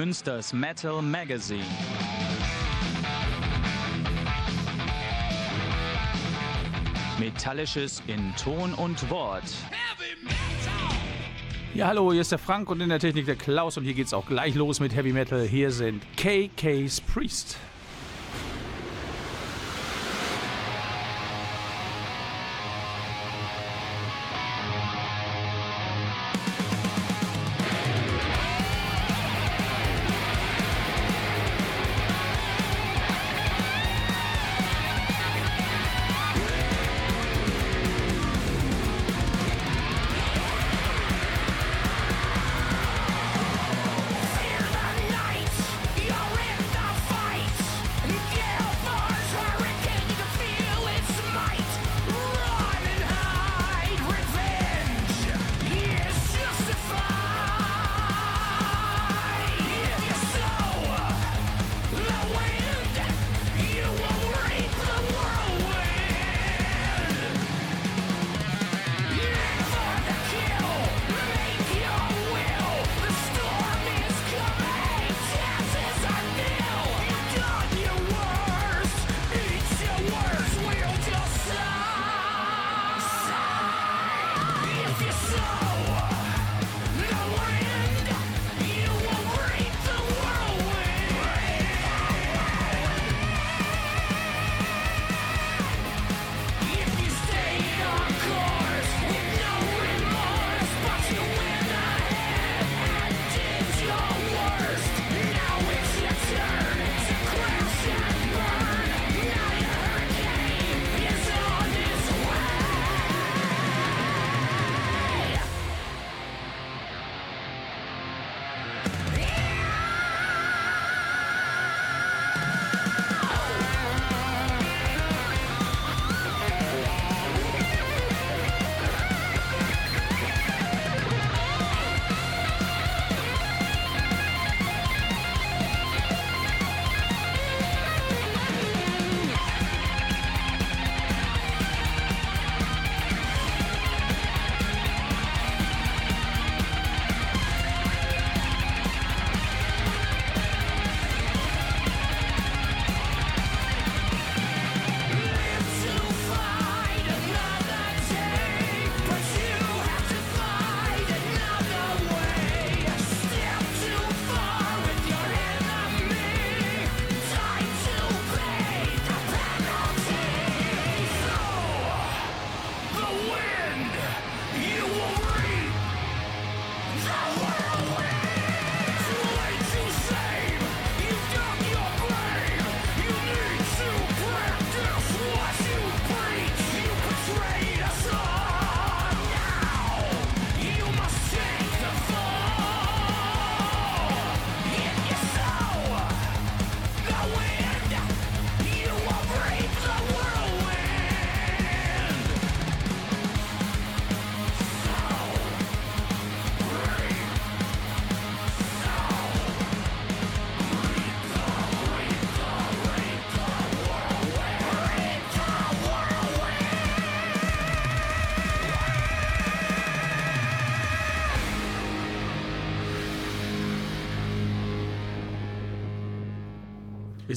Münsters Metal Magazine. Metallisches in Ton und Wort. Ja, hallo, hier ist der Frank und in der Technik der Klaus und hier geht's auch gleich los mit Heavy Metal. Hier sind KK's Priest.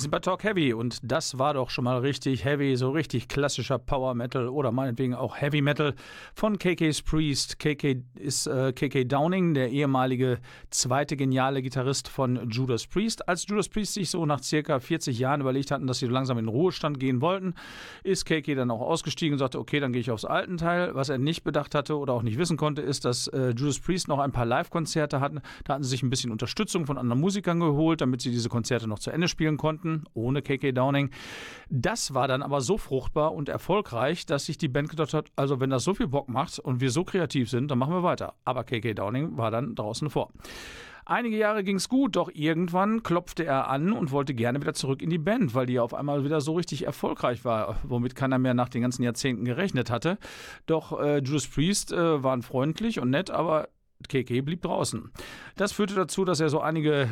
Sind bei Talk Heavy und das war doch schon mal richtig heavy, so richtig klassischer Power Metal oder meinetwegen auch Heavy Metal von KK's Priest. KK ist äh, KK Downing, der ehemalige zweite geniale Gitarrist von Judas Priest. Als Judas Priest sich so nach circa 40 Jahren überlegt hatten, dass sie langsam in den Ruhestand gehen wollten, ist KK dann auch ausgestiegen und sagte, okay, dann gehe ich aufs alten Teil. Was er nicht bedacht hatte oder auch nicht wissen konnte, ist, dass äh, Judas Priest noch ein paar Live-Konzerte hatten. Da hatten sie sich ein bisschen Unterstützung von anderen Musikern geholt, damit sie diese Konzerte noch zu Ende spielen konnten konnten, ohne KK Downing. Das war dann aber so fruchtbar und erfolgreich, dass sich die Band gedacht hat, also wenn das so viel Bock macht und wir so kreativ sind, dann machen wir weiter. Aber KK Downing war dann draußen vor. Einige Jahre ging es gut, doch irgendwann klopfte er an und wollte gerne wieder zurück in die Band, weil die auf einmal wieder so richtig erfolgreich war, womit keiner mehr nach den ganzen Jahrzehnten gerechnet hatte. Doch äh, Judas Priest äh, waren freundlich und nett, aber KK blieb draußen. Das führte dazu, dass er so einige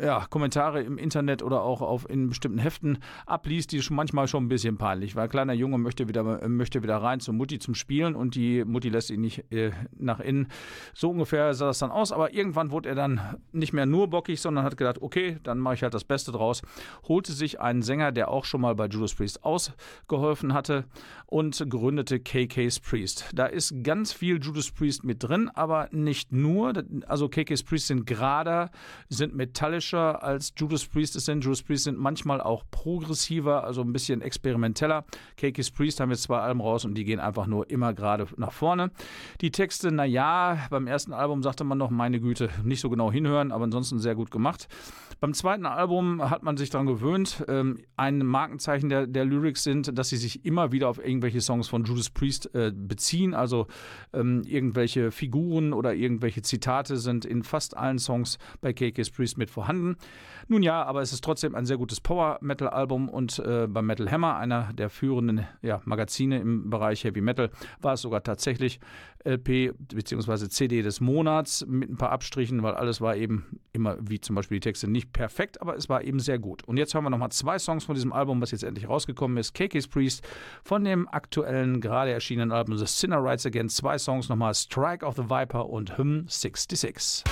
ja, Kommentare im Internet oder auch auf, in bestimmten Heften abließ, die schon manchmal schon ein bisschen peinlich war. Ein kleiner Junge möchte wieder, möchte wieder rein zur Mutti zum Spielen und die Mutti lässt ihn nicht äh, nach innen. So ungefähr sah das dann aus, aber irgendwann wurde er dann nicht mehr nur bockig, sondern hat gedacht, okay, dann mache ich halt das Beste draus. Holte sich einen Sänger, der auch schon mal bei Judas Priest ausgeholfen hatte und gründete KK's Priest. Da ist ganz viel Judas Priest mit drin, aber nicht nur. Also KK's Priest sind gerader, sind metallischer als Judas Priest es sind. Judas Priest sind manchmal auch progressiver, also ein bisschen experimenteller. KK's Priest haben jetzt zwei Alben raus und die gehen einfach nur immer gerade nach vorne. Die Texte, naja, beim ersten Album sagte man noch, meine Güte, nicht so genau hinhören, aber ansonsten sehr gut gemacht. Beim zweiten Album hat man sich daran gewöhnt. Ähm, ein Markenzeichen der, der Lyrics sind, dass sie sich immer wieder auf irgendwelche Songs von Judas Priest äh, beziehen. Also ähm, irgendwelche Figuren oder irgendwelche Zitate sind in fast allen Songs bei KK's Priest mit vorhanden. Nun ja, aber es ist trotzdem ein sehr gutes Power-Metal-Album und äh, beim Metal Hammer, einer der führenden ja, Magazine im Bereich Heavy Metal, war es sogar tatsächlich LP bzw. CD des Monats mit ein paar Abstrichen, weil alles war eben immer, wie zum Beispiel die Texte, nicht perfekt, aber es war eben sehr gut. Und jetzt haben wir nochmal zwei Songs von diesem Album, was jetzt endlich rausgekommen ist. KK's Priest von dem aktuellen, gerade erschienenen Album The Sinner Rides Again. Zwei Songs nochmal, Strike of the Viper und Hymn 66.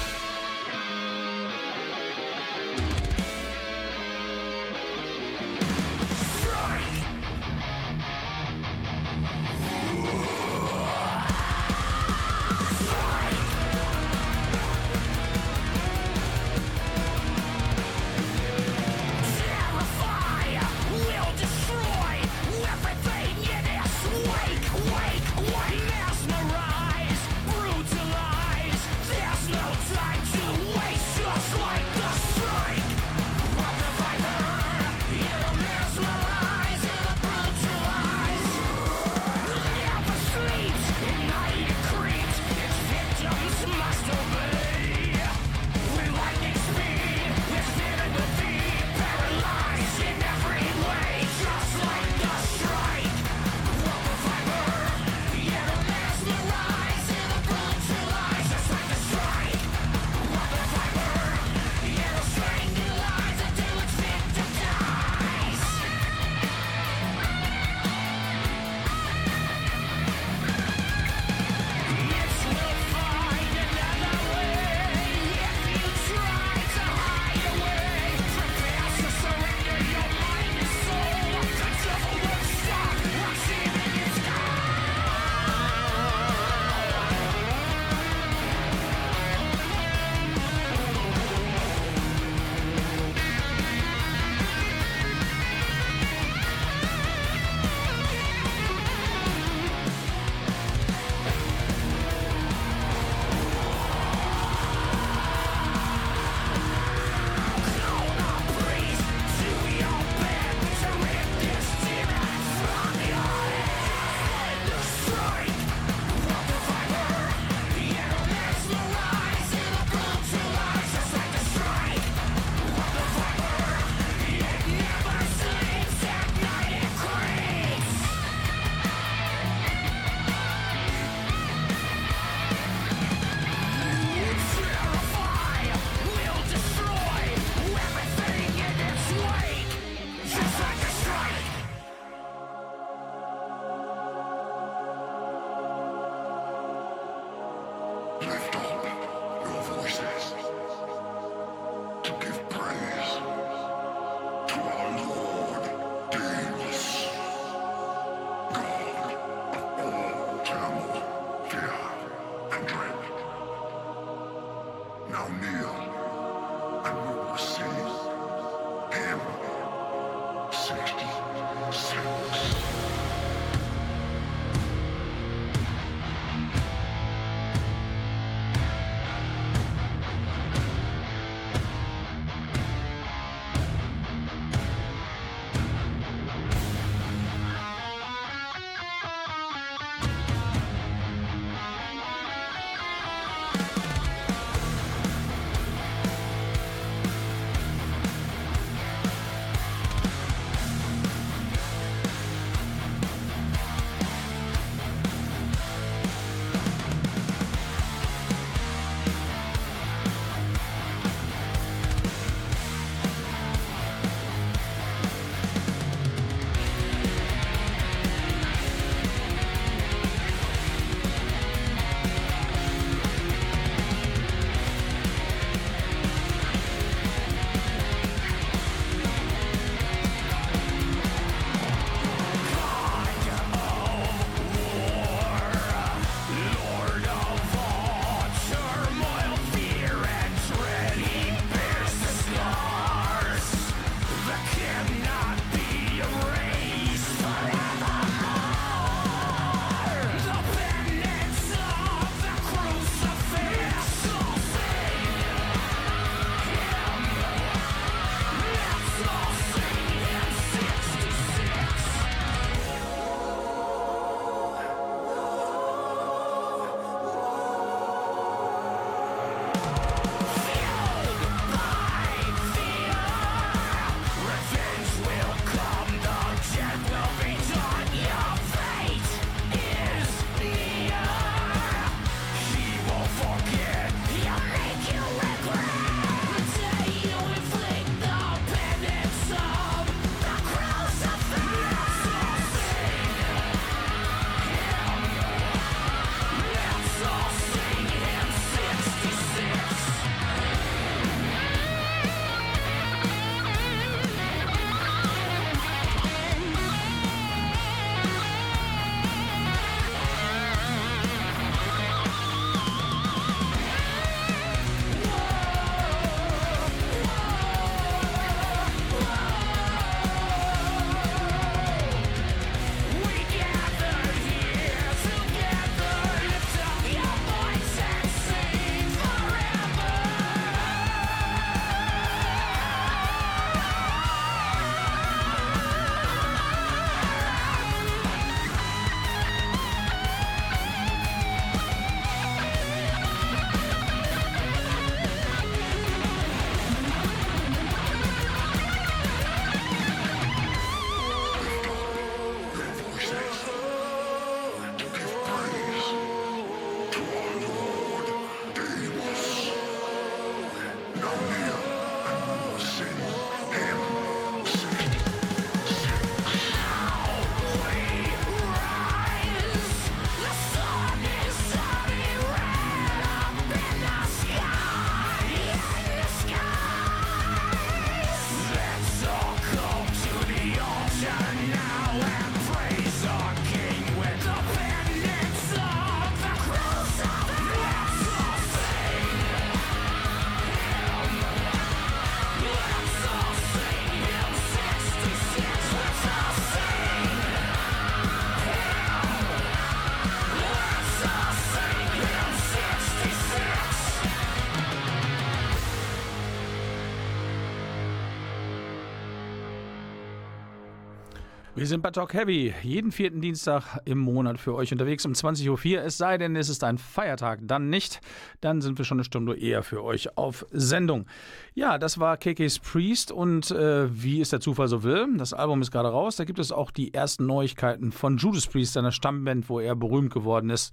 Wir sind bei Talk Heavy, jeden vierten Dienstag im Monat für euch unterwegs um 20.04 Uhr. Es sei denn, es ist ein Feiertag, dann nicht. Dann sind wir schon eine Stunde eher für euch auf Sendung. Ja, das war KK's Priest und äh, wie es der Zufall so will, das Album ist gerade raus. Da gibt es auch die ersten Neuigkeiten von Judas Priest, seiner Stammband, wo er berühmt geworden ist.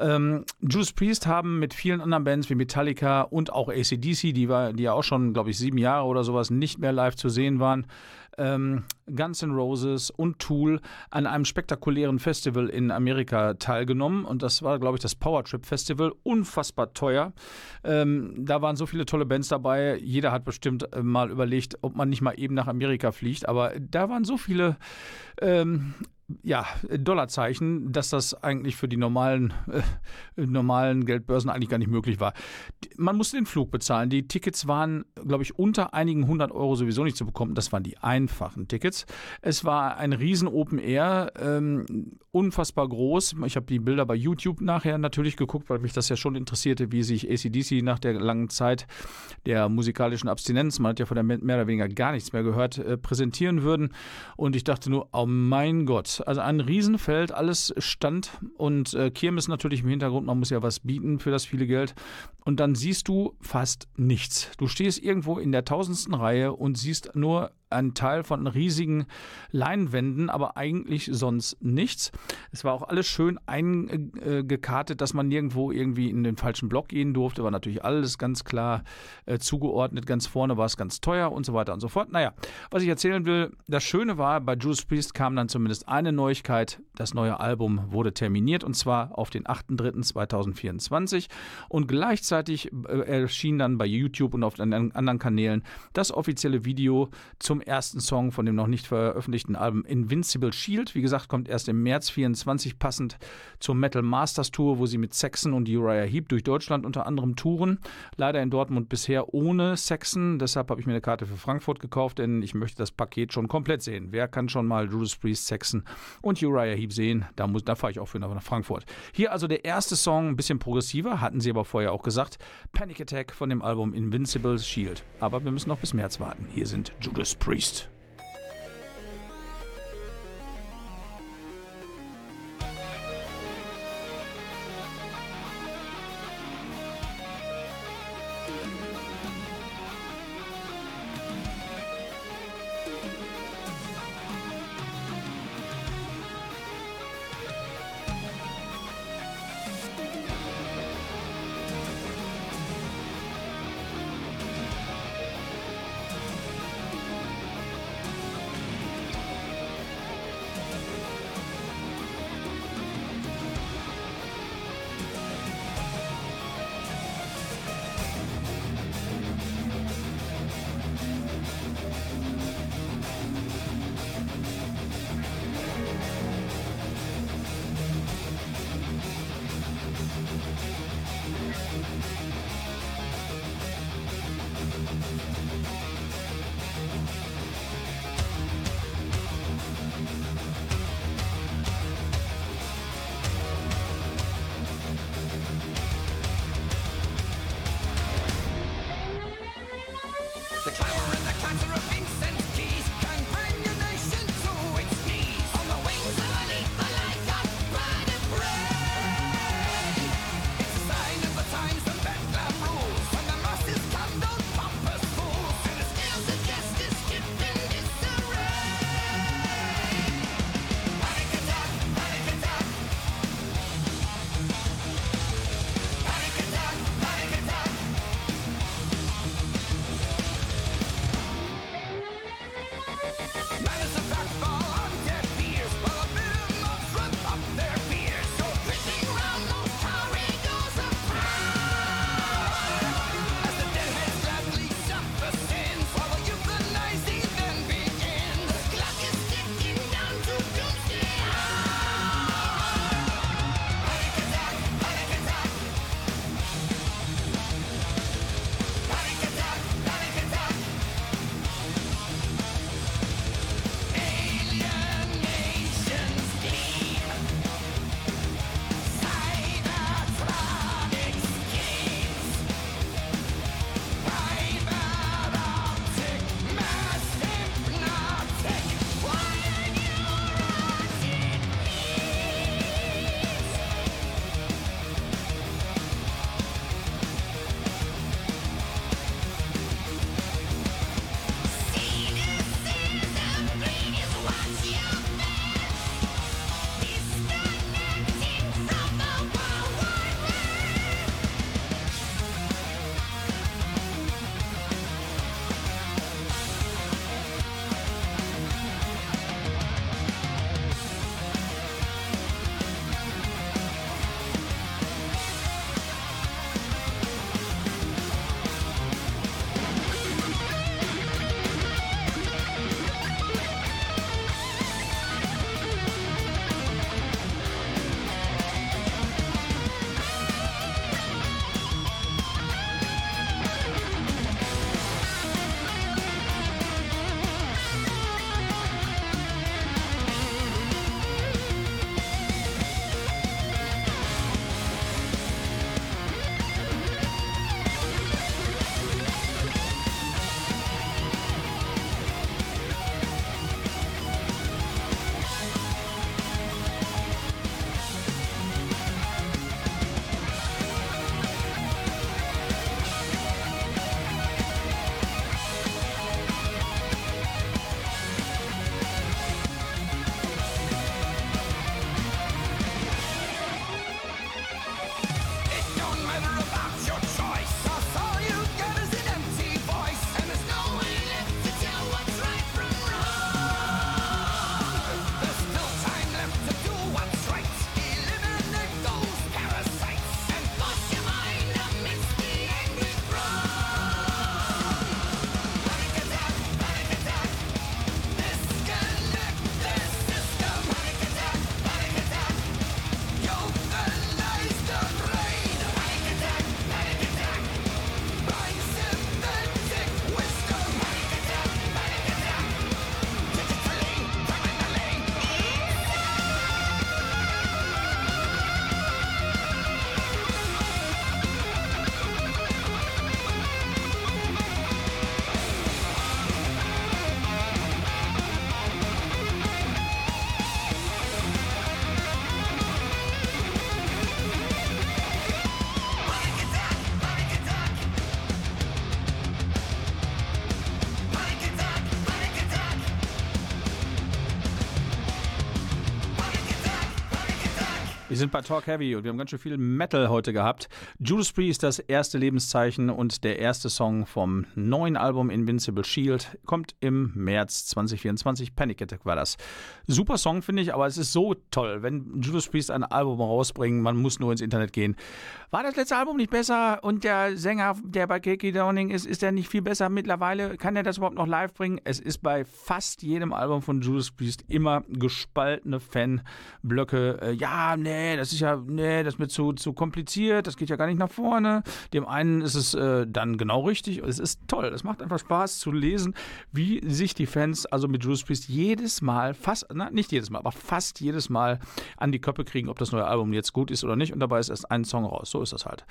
Ähm, Judas Priest haben mit vielen anderen Bands wie Metallica und auch ACDC, die, war, die ja auch schon, glaube ich, sieben Jahre oder sowas nicht mehr live zu sehen waren, ähm, Guns N' Roses und Tool an einem spektakulären Festival in Amerika teilgenommen. Und das war, glaube ich, das Power Trip Festival. Unfassbar teuer. Ähm, da waren so viele tolle Bands dabei. Jeder hat bestimmt äh, mal überlegt, ob man nicht mal eben nach Amerika fliegt. Aber da waren so viele ähm, ja, Dollarzeichen, dass das eigentlich für die normalen, äh, normalen Geldbörsen eigentlich gar nicht möglich war. Man musste den Flug bezahlen. Die Tickets waren, glaube ich, unter einigen hundert Euro sowieso nicht zu bekommen. Das waren die einfachen Tickets. Es war ein riesen Open Air, ähm, unfassbar groß. Ich habe die Bilder bei YouTube nachher natürlich geguckt, weil mich das ja schon interessierte, wie sich ACDC nach der langen Zeit der musikalischen Abstinenz, man hat ja von der mehr oder weniger gar nichts mehr gehört, äh, präsentieren würden. Und ich dachte nur, oh mein Gott, also ein Riesenfeld, alles stand und äh, Kirmes natürlich im Hintergrund, man muss ja was bieten für das viele Geld. Und dann siehst du fast nichts. Du stehst irgendwo in der tausendsten Reihe und siehst nur ein Teil von riesigen Leinwänden, aber eigentlich sonst nichts. Es war auch alles schön eingekartet, dass man nirgendwo irgendwie in den falschen Block gehen durfte. War natürlich alles ganz klar äh, zugeordnet. Ganz vorne war es ganz teuer und so weiter und so fort. Naja, was ich erzählen will, das Schöne war, bei Judas Priest kam dann zumindest eine Neuigkeit. Das neue Album wurde terminiert und zwar auf den 8.3.2024 und gleichzeitig äh, erschien dann bei YouTube und auf anderen Kanälen das offizielle Video zum ersten Song von dem noch nicht veröffentlichten Album Invincible Shield. Wie gesagt, kommt erst im März 24 passend zur Metal Masters Tour, wo sie mit Saxon und Uriah Heep durch Deutschland unter anderem touren. Leider in Dortmund bisher ohne Saxon. Deshalb habe ich mir eine Karte für Frankfurt gekauft, denn ich möchte das Paket schon komplett sehen. Wer kann schon mal Judas Priest, Saxon und Uriah Heep sehen? Da, da fahre ich auch für nach Frankfurt. Hier also der erste Song, ein bisschen progressiver, hatten sie aber vorher auch gesagt. Panic Attack von dem Album Invincible Shield. Aber wir müssen noch bis März warten. Hier sind Judas Priest. Priest. Sind bei Talk Heavy und wir haben ganz schön viel Metal heute gehabt. Judas Priest, das erste Lebenszeichen und der erste Song vom neuen Album Invincible Shield kommt im März 2024. Panic Attack war das. Super Song, finde ich, aber es ist so toll, wenn Judas Priest ein Album rausbringen, man muss nur ins Internet gehen. War das letzte Album nicht besser und der Sänger, der bei Kiki Downing ist, ist der nicht viel besser mittlerweile? Kann er das überhaupt noch live bringen? Es ist bei fast jedem Album von Judas Priest immer gespaltene Fanblöcke. Äh, ja, nee, das ist ja, nee, das ist mir zu, zu kompliziert, das geht ja gar nicht nach vorne. Dem einen ist es äh, dann genau richtig. Es ist toll. Es macht einfach Spaß zu lesen, wie sich die Fans also mit Judas Priest jedes Mal, fast, na, nicht jedes Mal, aber fast jedes Mal an die Köpfe kriegen, ob das neue Album jetzt gut ist oder nicht. Und dabei ist erst ein Song raus. So ist das halt.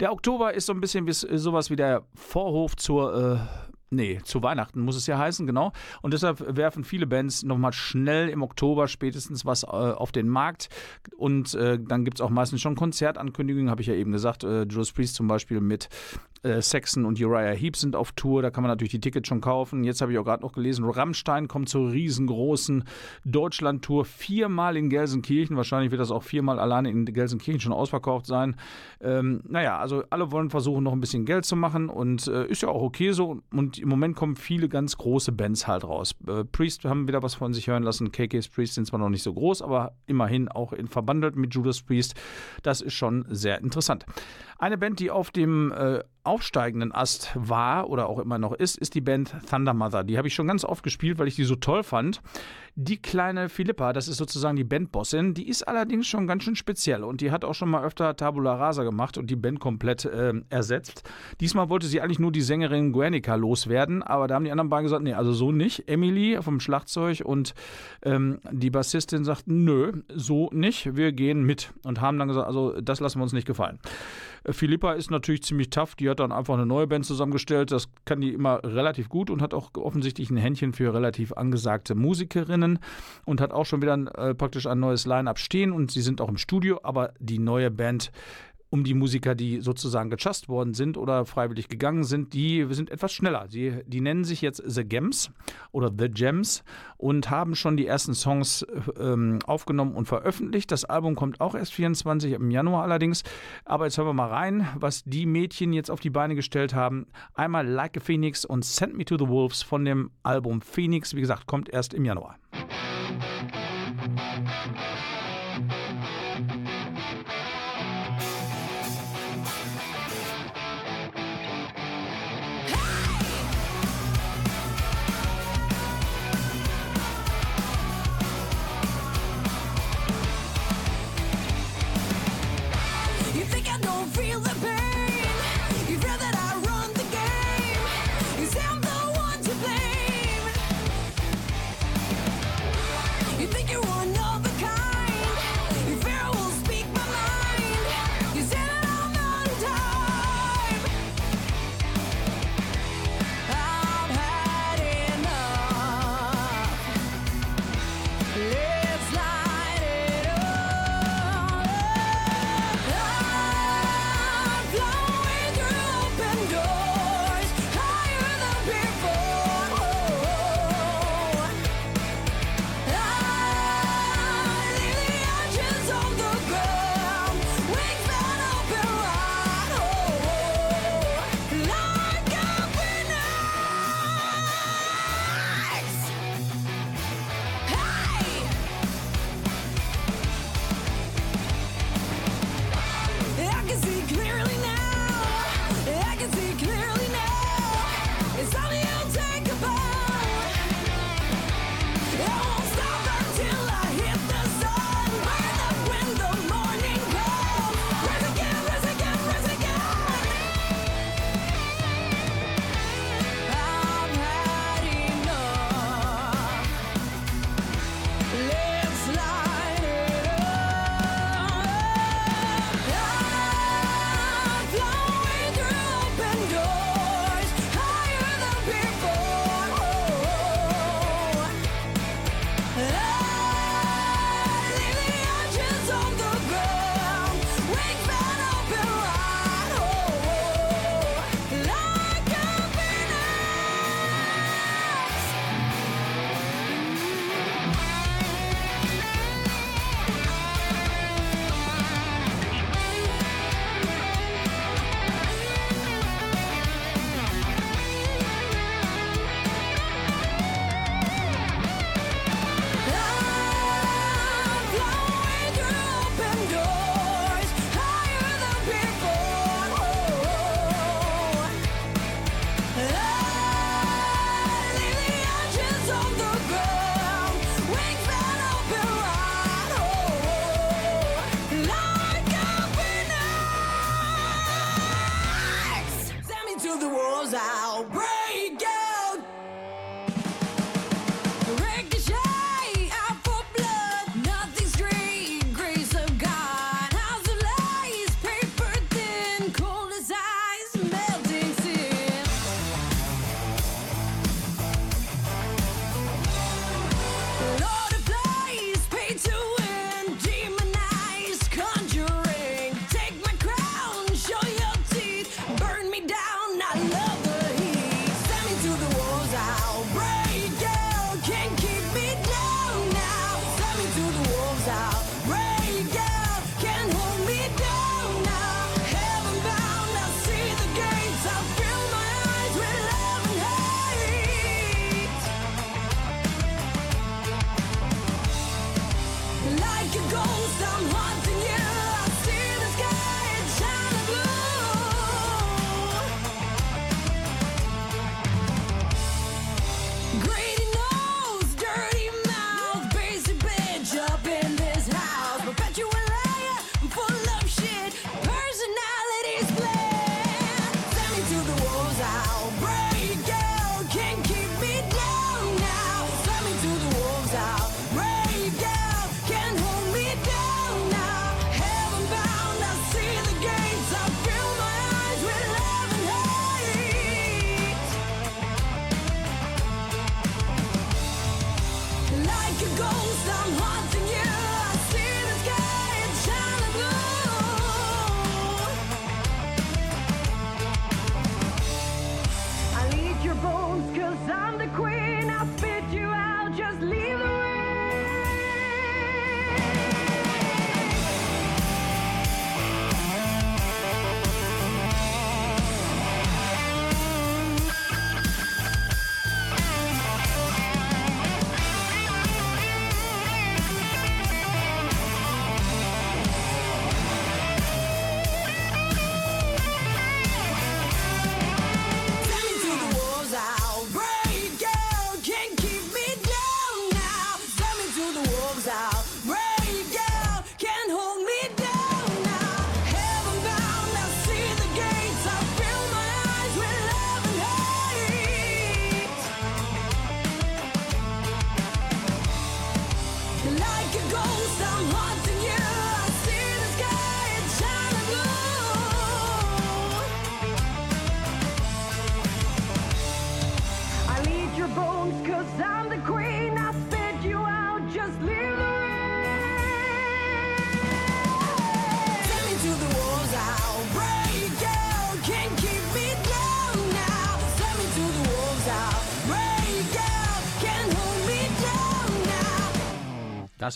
Der Oktober ist so ein bisschen wie, sowas wie der Vorhof zur äh, Nee, zu Weihnachten muss es ja heißen, genau. Und deshalb werfen viele Bands nochmal schnell im Oktober spätestens was äh, auf den Markt. Und äh, dann gibt es auch meistens schon Konzertankündigungen, habe ich ja eben gesagt. Äh, Judas Priest zum Beispiel mit äh, Saxon und Uriah Heep sind auf Tour. Da kann man natürlich die Tickets schon kaufen. Jetzt habe ich auch gerade noch gelesen, Rammstein kommt zur riesengroßen Deutschland-Tour. Viermal in Gelsenkirchen. Wahrscheinlich wird das auch viermal alleine in Gelsenkirchen schon ausverkauft sein. Ähm, naja, also alle wollen versuchen, noch ein bisschen Geld zu machen. Und äh, ist ja auch okay so. Und im Moment kommen viele ganz große Bands halt raus. Äh, Priest haben wieder was von sich hören lassen. KK's Priest sind zwar noch nicht so groß, aber immerhin auch in, verbandelt mit Judas Priest. Das ist schon sehr interessant. Eine Band, die auf dem äh, aufsteigenden Ast war oder auch immer noch ist, ist die Band Thunder Mother. Die habe ich schon ganz oft gespielt, weil ich die so toll fand. Die kleine Philippa, das ist sozusagen die Bandbossin, die ist allerdings schon ganz schön speziell und die hat auch schon mal öfter Tabula Rasa gemacht und die Band komplett äh, ersetzt. Diesmal wollte sie eigentlich nur die Sängerin Guernica loswerden, aber da haben die anderen beiden gesagt, nee, also so nicht. Emily vom Schlagzeug und ähm, die Bassistin sagten, nö, so nicht, wir gehen mit und haben dann gesagt, also das lassen wir uns nicht gefallen. Philippa ist natürlich ziemlich tough. Die hat dann einfach eine neue Band zusammengestellt. Das kann die immer relativ gut und hat auch offensichtlich ein Händchen für relativ angesagte Musikerinnen und hat auch schon wieder äh, praktisch ein neues Line-up stehen und sie sind auch im Studio. Aber die neue Band um die Musiker, die sozusagen gechast worden sind oder freiwillig gegangen sind, die sind etwas schneller. Sie, die nennen sich jetzt The Gems oder The Gems und haben schon die ersten Songs ähm, aufgenommen und veröffentlicht. Das Album kommt auch erst 24 im Januar allerdings. Aber jetzt hören wir mal rein, was die Mädchen jetzt auf die Beine gestellt haben. Einmal Like a Phoenix und Send Me to the Wolves von dem Album Phoenix. Wie gesagt, kommt erst im Januar.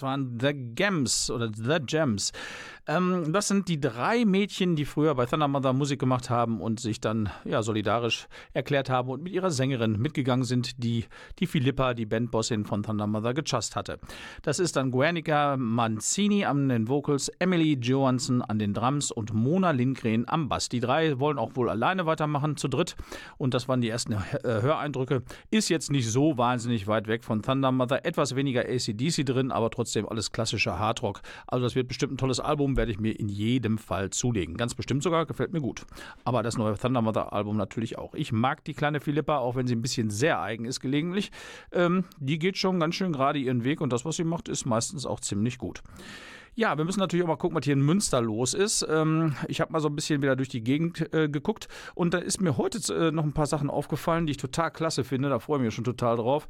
Das waren The Gems oder The Gems. Ähm, das sind die drei Mädchen, die früher bei Thunder Mother Musik gemacht haben und sich dann ja, solidarisch erklärt haben und mit ihrer Sängerin mitgegangen sind, die die Philippa, die Bandbossin von Thunder Mother, gechast hatte. Das ist dann Guernica Mancini an den Vocals, Emily Johansson an den Drums und Mona Lindgren am Bass. Die drei wollen auch wohl alleine weitermachen, zu dritt. Und das waren die ersten äh, Höreindrücke. Ist jetzt nicht so wahnsinnig weit weg von Thunder Mother. Etwas weniger ACDC drin, aber trotzdem alles klassischer Hardrock. Also das wird bestimmt ein tolles Album, werde ich mir in jedem Fall zulegen. Ganz bestimmt sogar, gefällt mir gut. Aber das neue Thunder Mother Album natürlich auch. Ich mag die kleine Philippa, auch wenn sie ein bisschen sehr eigen ist gelegentlich. Ähm, die geht schon ganz schön gerade ihren Weg und das, was sie macht, ist meistens auch ziemlich gut. Ja, wir müssen natürlich auch mal gucken, was hier in Münster los ist. Ähm, ich habe mal so ein bisschen wieder durch die Gegend äh, geguckt und da ist mir heute äh, noch ein paar Sachen aufgefallen, die ich total klasse finde. Da freue ich mich schon total drauf.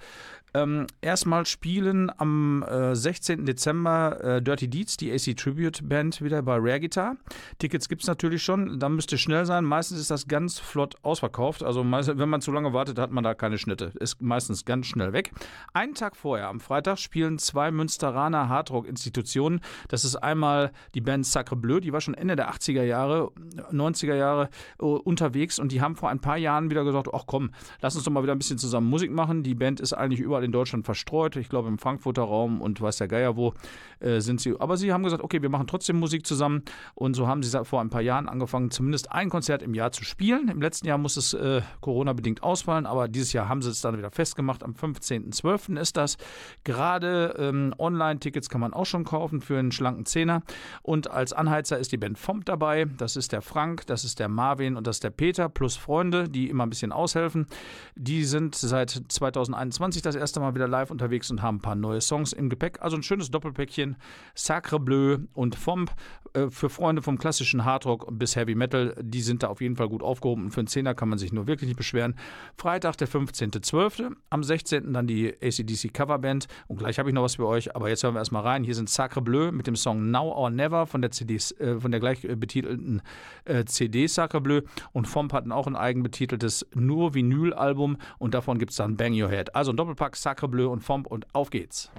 Ähm, erstmal spielen am äh, 16. Dezember äh, Dirty Deeds, die AC Tribute Band, wieder bei Rare Guitar. Tickets gibt es natürlich schon. Da müsst ihr schnell sein. Meistens ist das ganz flott ausverkauft. Also wenn man zu lange wartet, hat man da keine Schnitte. Ist meistens ganz schnell weg. Einen Tag vorher, am Freitag, spielen zwei Münsteraner Hardrock-Institutionen. Das ist einmal die Band Sacre Bleu, die war schon Ende der 80er Jahre, 90er Jahre äh, unterwegs und die haben vor ein paar Jahren wieder gesagt, ach komm, lass uns doch mal wieder ein bisschen zusammen Musik machen. Die Band ist eigentlich überall in Deutschland verstreut, ich glaube im Frankfurter Raum und weiß der Geier wo äh, sind sie. Aber sie haben gesagt, okay, wir machen trotzdem Musik zusammen und so haben sie vor ein paar Jahren angefangen, zumindest ein Konzert im Jahr zu spielen. Im letzten Jahr muss es äh, Corona-bedingt ausfallen, aber dieses Jahr haben sie es dann wieder festgemacht. Am 15.12. ist das. Gerade ähm, Online-Tickets kann man auch schon kaufen für einen schlanken Zehner. Und als Anheizer ist die Band Fomp dabei. Das ist der Frank, das ist der Marvin und das ist der Peter plus Freunde, die immer ein bisschen aushelfen. Die sind seit 2021 das erste Mal wieder live unterwegs und haben ein paar neue Songs im Gepäck. Also ein schönes Doppelpäckchen. Sacre Bleu und Fomp. Äh, für Freunde vom klassischen Hardrock bis Heavy Metal, die sind da auf jeden Fall gut aufgehoben. Und für einen Zehner kann man sich nur wirklich nicht beschweren. Freitag, der 15.12. Am 16. dann die ACDC Coverband. Und gleich habe ich noch was für euch, aber jetzt hören wir erstmal rein. Hier sind Sacre Bleu mit dem Song Now or Never von der, CD, äh, von der gleich äh, betitelten äh, CD Sacre Bleu. Und Fomp hatten auch ein eigenbetiteltes nur Vinyl-Album und davon gibt es dann Bang Your Head. Also ein Doppelpack Sacre Bleu und Fomp und auf geht's.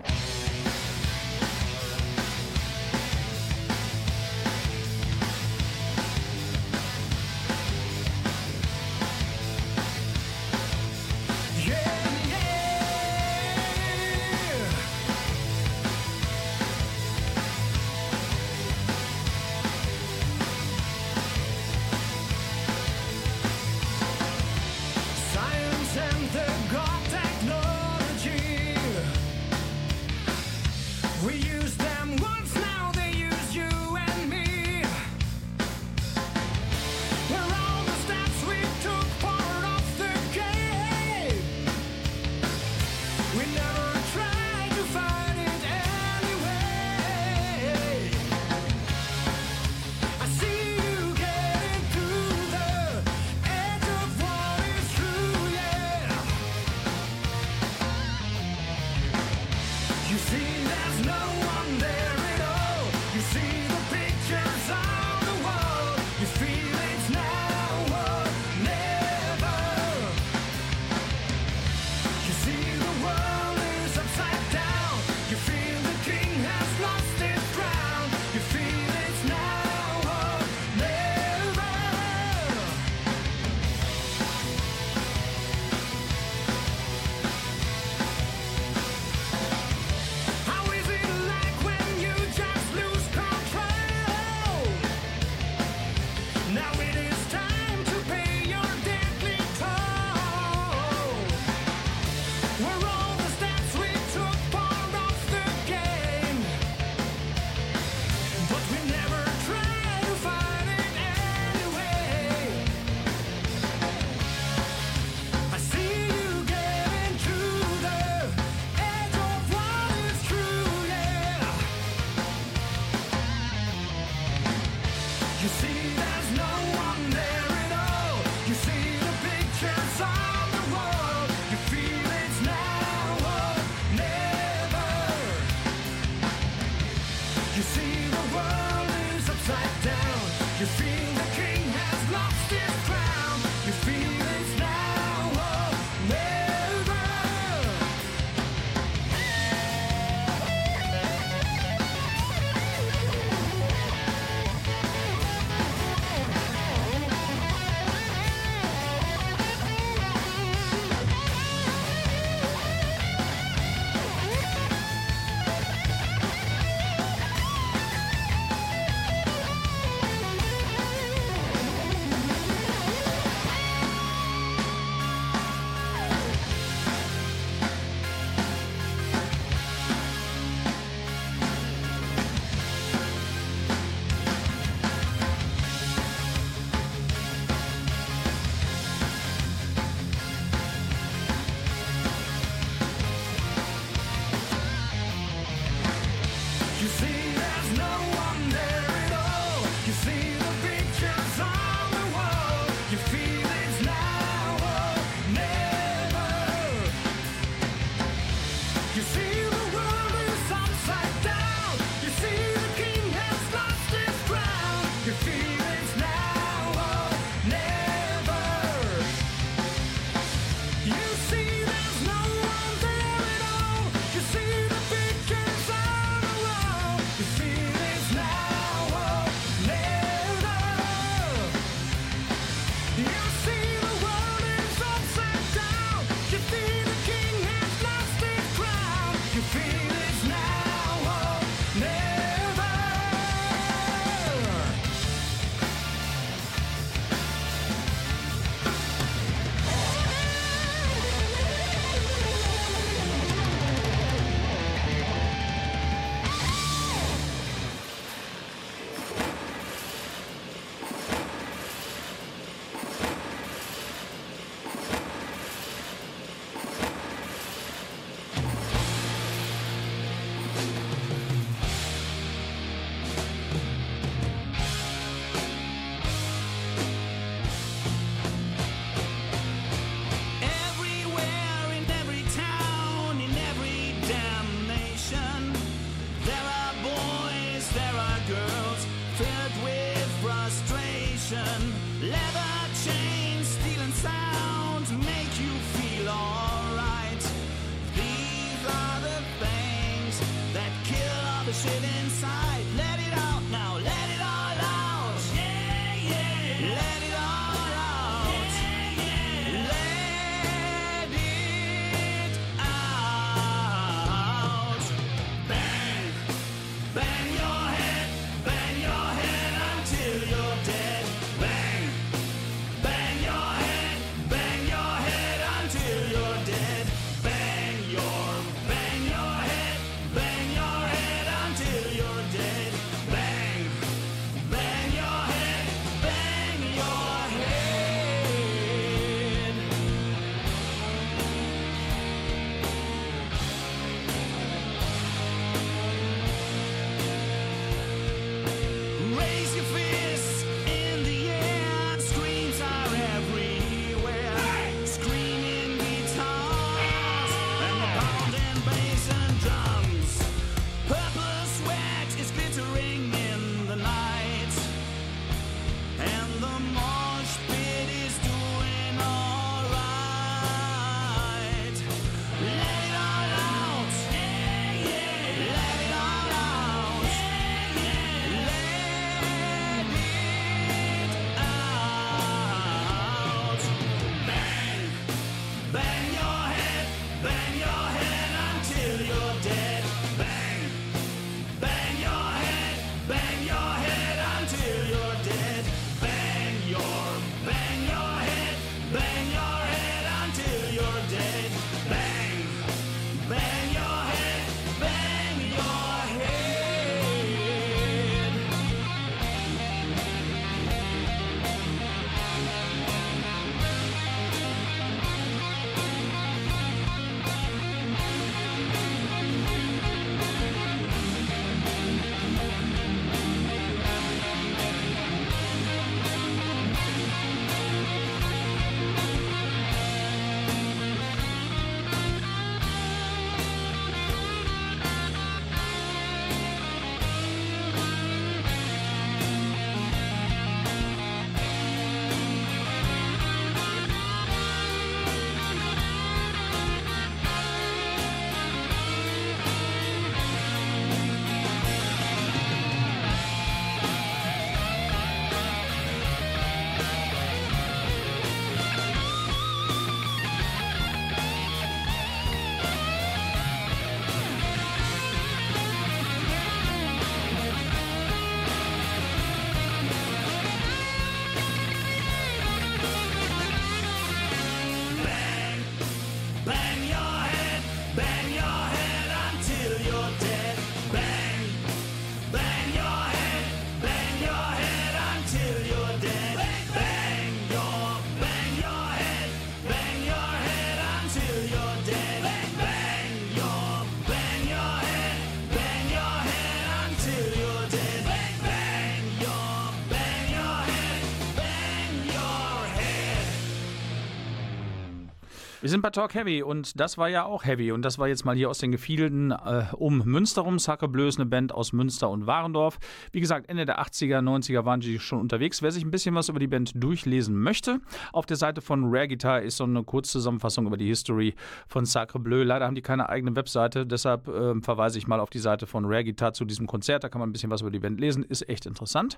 Wir sind bei Talk Heavy und das war ja auch Heavy und das war jetzt mal hier aus den Gefilden äh, um Münster rum. Sacre ist eine Band aus Münster und Warendorf. Wie gesagt, Ende der 80er, 90er waren die schon unterwegs. Wer sich ein bisschen was über die Band durchlesen möchte, auf der Seite von Rare Guitar ist so eine Kurzzusammenfassung über die History von Sacre Bleu. Leider haben die keine eigene Webseite, deshalb äh, verweise ich mal auf die Seite von Rare Guitar zu diesem Konzert. Da kann man ein bisschen was über die Band lesen, ist echt interessant.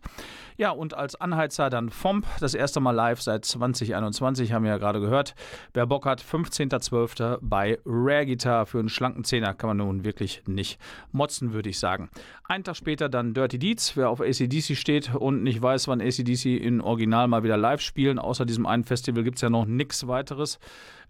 Ja, und als Anheizer dann FOMP, das erste Mal live seit 2021, haben wir ja gerade gehört. Wer Bock hat, 15.12. bei Rare Guitar für einen schlanken Zehner kann man nun wirklich nicht motzen, würde ich sagen. Einen Tag später dann Dirty Deeds, wer auf ACDC steht und nicht weiß, wann ACDC in Original mal wieder live spielen. Außer diesem einen Festival gibt es ja noch nichts weiteres.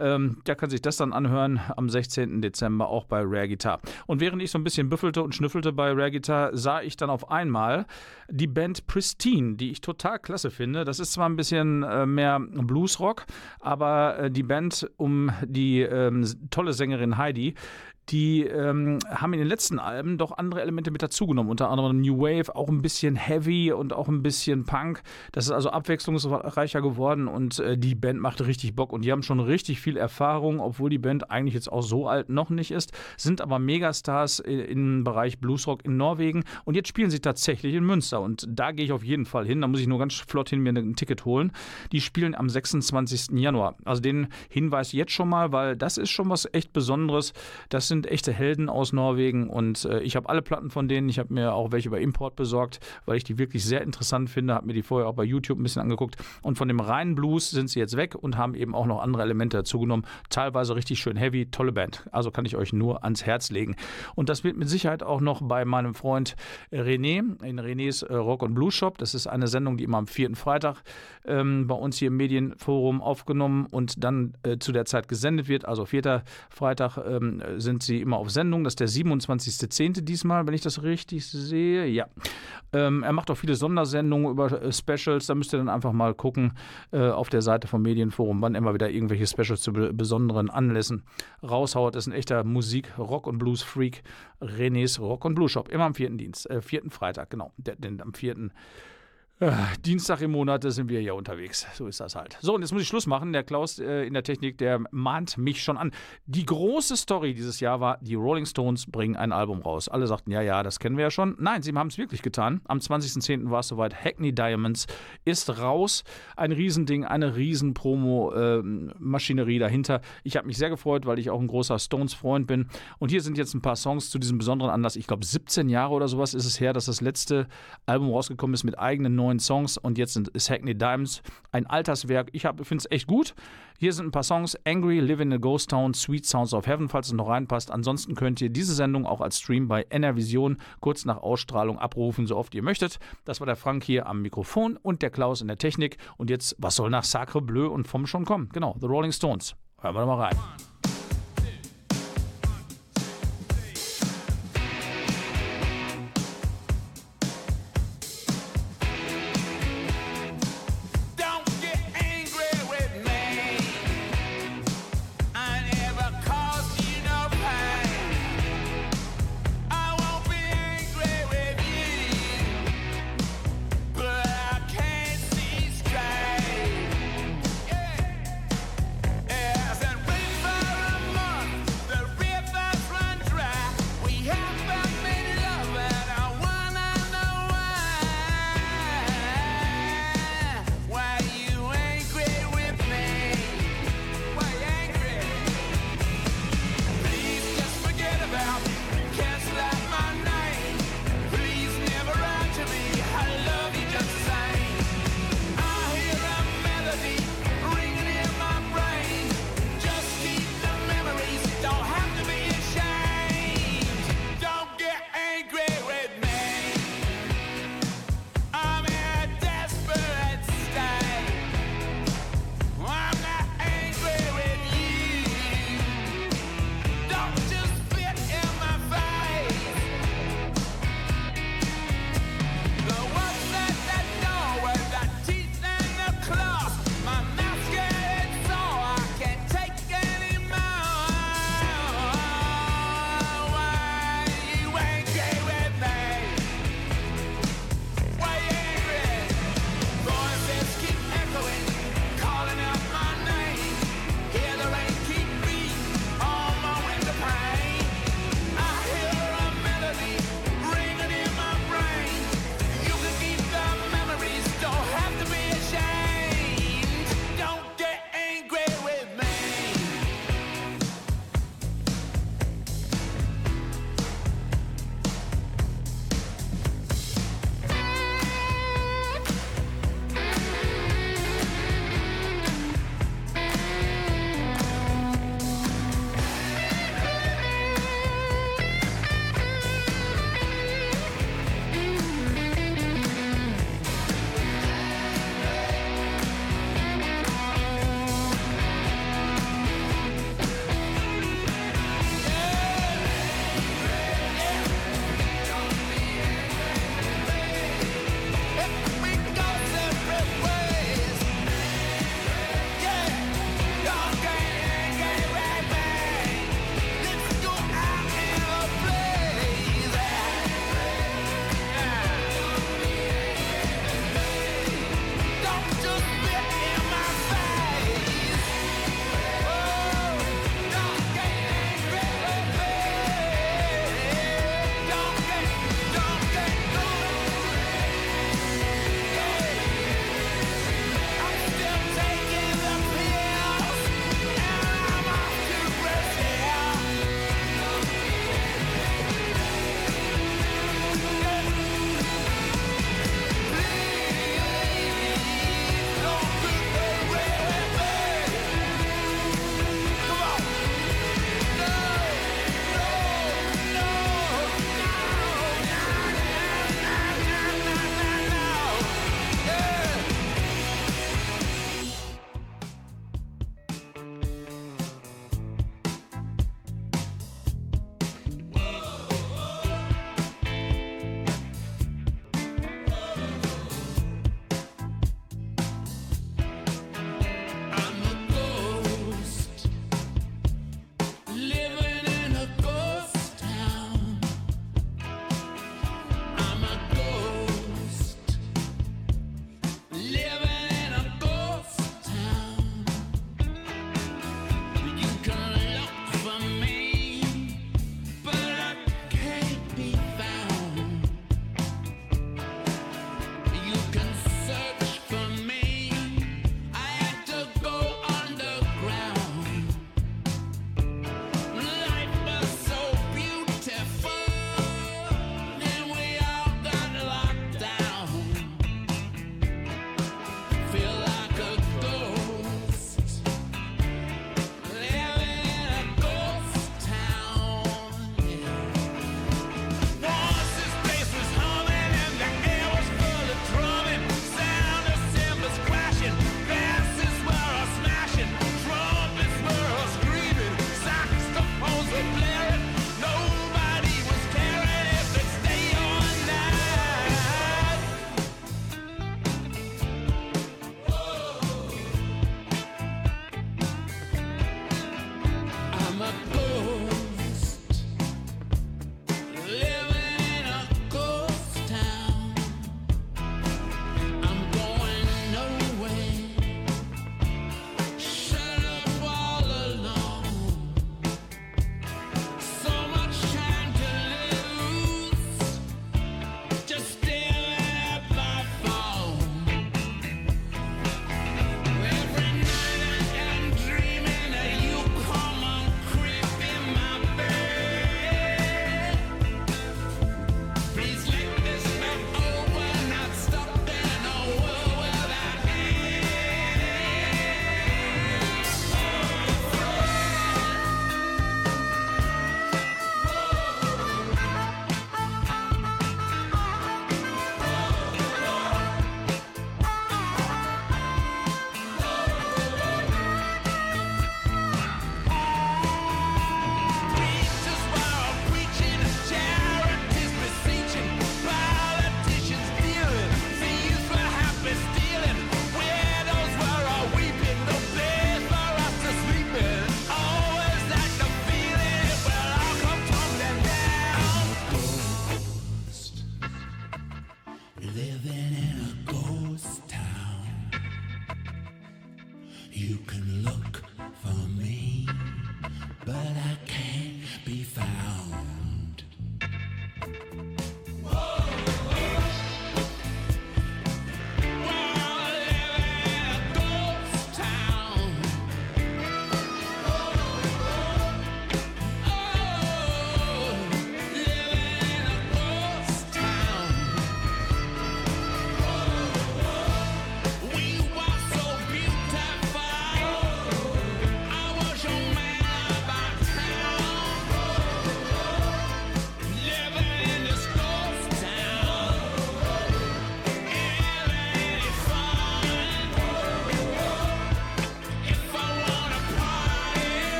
Ähm, der kann sich das dann anhören am 16. Dezember auch bei Rare Guitar. Und während ich so ein bisschen büffelte und schnüffelte bei Rare Guitar, sah ich dann auf einmal die Band Pristine, die ich total klasse finde. Das ist zwar ein bisschen äh, mehr Bluesrock, aber äh, die Band um die ähm, tolle Sängerin Heidi, die ähm, haben in den letzten Alben doch andere Elemente mit dazugenommen. Unter anderem New Wave, auch ein bisschen Heavy und auch ein bisschen Punk. Das ist also abwechslungsreicher geworden und äh, die Band macht richtig Bock. Und die haben schon richtig viel Erfahrung, obwohl die Band eigentlich jetzt auch so alt noch nicht ist, sind aber Megastars im Bereich Bluesrock in Norwegen. Und jetzt spielen sie tatsächlich in Münster. Und da gehe ich auf jeden Fall hin. Da muss ich nur ganz flott hin mir ein Ticket holen. Die spielen am 26. Januar. Also den Hinweis jetzt schon mal, weil das ist schon was echt Besonderes. Das sind echte Helden aus Norwegen und äh, ich habe alle Platten von denen. Ich habe mir auch welche über Import besorgt, weil ich die wirklich sehr interessant finde. Habe mir die vorher auch bei YouTube ein bisschen angeguckt. Und von dem reinen Blues sind sie jetzt weg und haben eben auch noch andere Elemente dazugenommen. Teilweise richtig schön heavy, tolle Band. Also kann ich euch nur ans Herz legen. Und das wird mit Sicherheit auch noch bei meinem Freund René in Renés äh, Rock und Blues Shop. Das ist eine Sendung, die immer am vierten Freitag ähm, bei uns hier im Medienforum aufgenommen und dann äh, zu der Zeit gesendet wird. Also vierter Freitag ähm, sind sie immer auf Sendung. Das ist der 27.10. diesmal, wenn ich das richtig sehe. Ja. Ähm, er macht auch viele Sondersendungen über äh, Specials. Da müsst ihr dann einfach mal gucken äh, auf der Seite vom Medienforum, wann immer wieder irgendwelche Specials zu be besonderen Anlässen raushaut. Das ist ein echter Musik-, Rock- und Blues-Freak. Renés Rock- und Blues Shop. Immer am vierten Dienst, äh, vierten Freitag, genau. Der, den, am vierten äh, Dienstag im Monat sind wir ja unterwegs. So ist das halt. So, und jetzt muss ich Schluss machen. Der Klaus äh, in der Technik, der mahnt mich schon an. Die große Story dieses Jahr war, die Rolling Stones bringen ein Album raus. Alle sagten, ja, ja, das kennen wir ja schon. Nein, sie haben es wirklich getan. Am 20.10. war es soweit. Hackney Diamonds ist raus. Ein Riesending, eine riesen Promo-Maschinerie dahinter. Ich habe mich sehr gefreut, weil ich auch ein großer Stones-Freund bin. Und hier sind jetzt ein paar Songs zu diesem besonderen Anlass. Ich glaube, 17 Jahre oder sowas ist es her, dass das letzte Album rausgekommen ist mit eigenen neuen Songs und jetzt sind, ist Hackney Diamonds ein Alterswerk. Ich finde es echt gut. Hier sind ein paar Songs: Angry, Live in a Ghost Town, Sweet Sounds of Heaven, falls es noch reinpasst. Ansonsten könnt ihr diese Sendung auch als Stream bei NRVision kurz nach Ausstrahlung abrufen, so oft ihr möchtet. Das war der Frank hier am Mikrofon und der Klaus in der Technik. Und jetzt, was soll nach Sacre Bleu und vom schon kommen? Genau, The Rolling Stones. Hören wir doch mal rein.